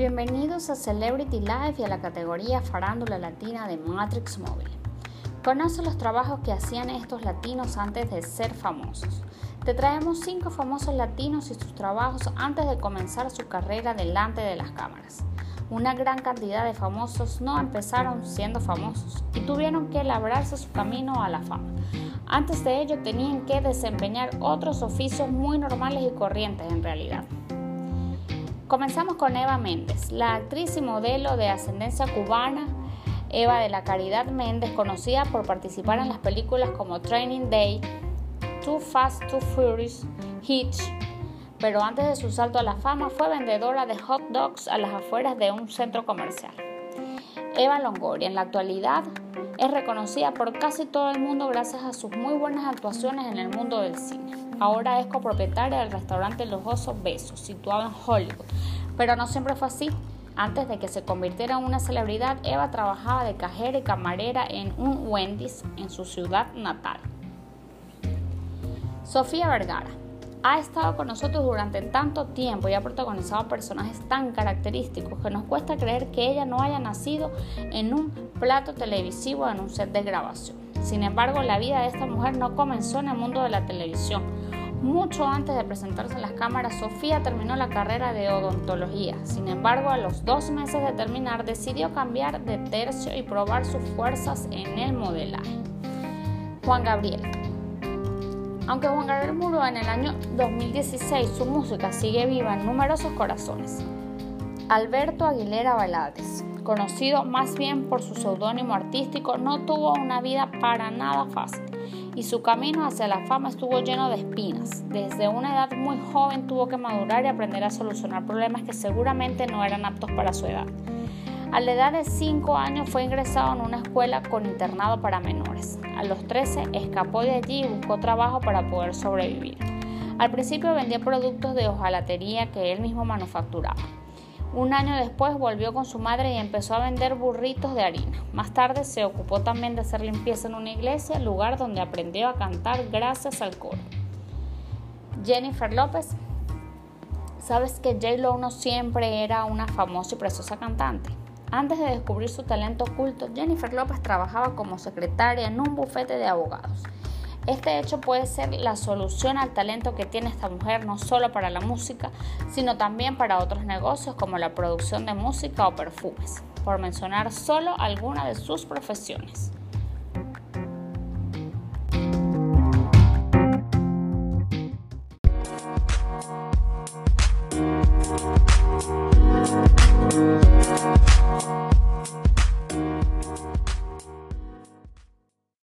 Bienvenidos a Celebrity Life y a la categoría Farándula Latina de Matrix Móvil. Conoce los trabajos que hacían estos latinos antes de ser famosos. Te traemos cinco famosos latinos y sus trabajos antes de comenzar su carrera delante de las cámaras. Una gran cantidad de famosos no empezaron siendo famosos y tuvieron que labrarse su camino a la fama. Antes de ello tenían que desempeñar otros oficios muy normales y corrientes en realidad. Comenzamos con Eva Méndez, la actriz y modelo de ascendencia cubana. Eva de la Caridad Méndez, conocida por participar en las películas como Training Day, Too Fast, Too Furious, Hitch, pero antes de su salto a la fama fue vendedora de hot dogs a las afueras de un centro comercial. Eva Longoria en la actualidad es reconocida por casi todo el mundo gracias a sus muy buenas actuaciones en el mundo del cine. Ahora es copropietaria del restaurante Lujoso Besos, situado en Hollywood. Pero no siempre fue así. Antes de que se convirtiera en una celebridad, Eva trabajaba de cajera y camarera en un Wendy's en su ciudad natal. Sofía Vergara ha estado con nosotros durante tanto tiempo y ha protagonizado personajes tan característicos que nos cuesta creer que ella no haya nacido en un plato televisivo en un set de grabación. Sin embargo, la vida de esta mujer no comenzó en el mundo de la televisión. Mucho antes de presentarse en las cámaras, Sofía terminó la carrera de odontología. Sin embargo, a los dos meses de terminar, decidió cambiar de tercio y probar sus fuerzas en el modelaje. Juan Gabriel. Aunque Juan Gabriel murió en el año 2016, su música sigue viva en numerosos corazones. Alberto Aguilera Balades conocido más bien por su seudónimo artístico, no tuvo una vida para nada fácil y su camino hacia la fama estuvo lleno de espinas. Desde una edad muy joven tuvo que madurar y aprender a solucionar problemas que seguramente no eran aptos para su edad. A la edad de 5 años fue ingresado en una escuela con internado para menores. A los 13 escapó de allí y buscó trabajo para poder sobrevivir. Al principio vendía productos de hojalatería que él mismo manufacturaba. Un año después volvió con su madre y empezó a vender burritos de harina. Más tarde se ocupó también de hacer limpieza en una iglesia, lugar donde aprendió a cantar gracias al coro. Jennifer López. Sabes que J-Lo no siempre era una famosa y preciosa cantante. Antes de descubrir su talento oculto, Jennifer López trabajaba como secretaria en un bufete de abogados. Este hecho puede ser la solución al talento que tiene esta mujer no solo para la música, sino también para otros negocios como la producción de música o perfumes, por mencionar solo alguna de sus profesiones.